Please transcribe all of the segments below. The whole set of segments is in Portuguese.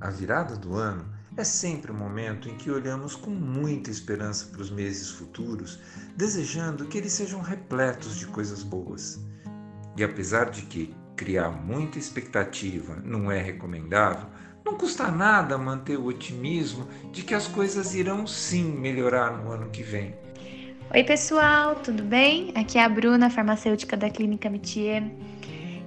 A virada do ano é sempre um momento em que olhamos com muita esperança para os meses futuros, desejando que eles sejam repletos de coisas boas. E apesar de que criar muita expectativa não é recomendável, não custa nada manter o otimismo de que as coisas irão sim melhorar no ano que vem. Oi, pessoal, tudo bem? Aqui é a Bruna, farmacêutica da Clínica Mitier.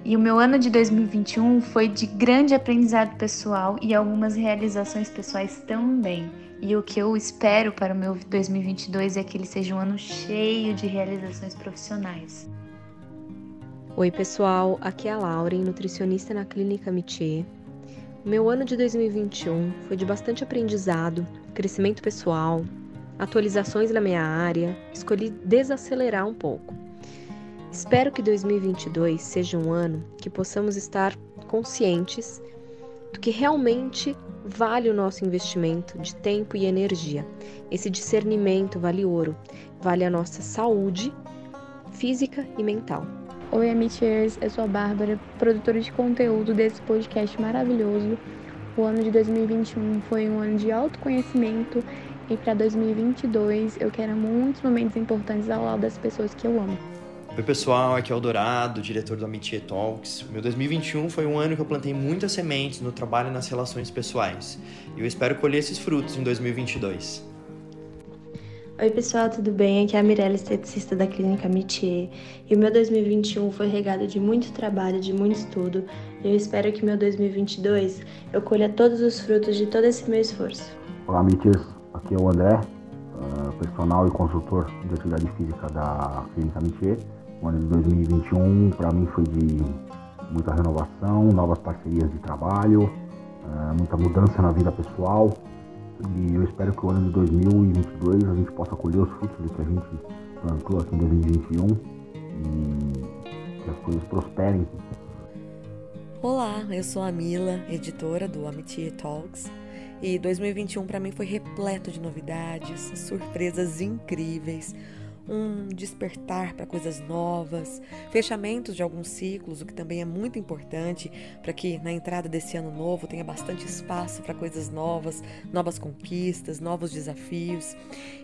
E o meu ano de 2021 foi de grande aprendizado pessoal e algumas realizações pessoais também. E o que eu espero para o meu 2022 é que ele seja um ano cheio de realizações profissionais. Oi, pessoal, aqui é a Lauren, nutricionista na Clínica Mitier. Meu ano de 2021 foi de bastante aprendizado, crescimento pessoal, atualizações na minha área, escolhi desacelerar um pouco. Espero que 2022 seja um ano que possamos estar conscientes do que realmente vale o nosso investimento de tempo e energia. Esse discernimento vale ouro, vale a nossa saúde física e mental. Oi, Amichers, eu sou a Bárbara, produtora de conteúdo desse podcast maravilhoso. O ano de 2021 foi um ano de autoconhecimento e para 2022 eu quero muitos momentos importantes ao lado das pessoas que eu amo. Oi pessoal, aqui é o Dourado, diretor do Amitié Talks. Meu 2021 foi um ano que eu plantei muitas sementes no trabalho e nas relações pessoais. E eu espero colher esses frutos em 2022. Oi pessoal, tudo bem? Aqui é a Mirella, esteticista da Clínica Amitié. E o meu 2021 foi regado de muito trabalho, de muito estudo. E eu espero que meu 2022 eu colha todos os frutos de todo esse meu esforço. Olá, Amitiés. Aqui é o André, personal e consultor de atividade física da Clínica Amitié. O ano de 2021 para mim foi de muita renovação, novas parcerias de trabalho, é, muita mudança na vida pessoal. E eu espero que o ano de 2022 a gente possa colher os frutos do que a gente plantou aqui em 2021 e que as coisas prosperem. Olá, eu sou a Mila, editora do Amitié Talks. E 2021 para mim foi repleto de novidades, surpresas incríveis, um despertar para coisas novas, fechamentos de alguns ciclos, o que também é muito importante para que na entrada desse ano novo tenha bastante espaço para coisas novas, novas conquistas, novos desafios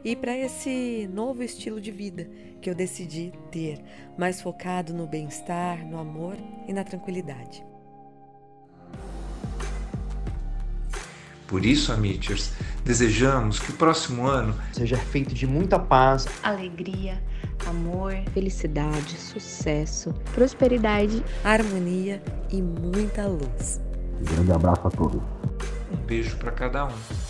e para esse novo estilo de vida que eu decidi ter, mais focado no bem-estar, no amor e na tranquilidade. Por isso, Amichers, desejamos que o próximo ano seja feito de muita paz, alegria, amor, felicidade, sucesso, prosperidade, harmonia e muita luz. Um grande abraço a todos. Um beijo para cada um.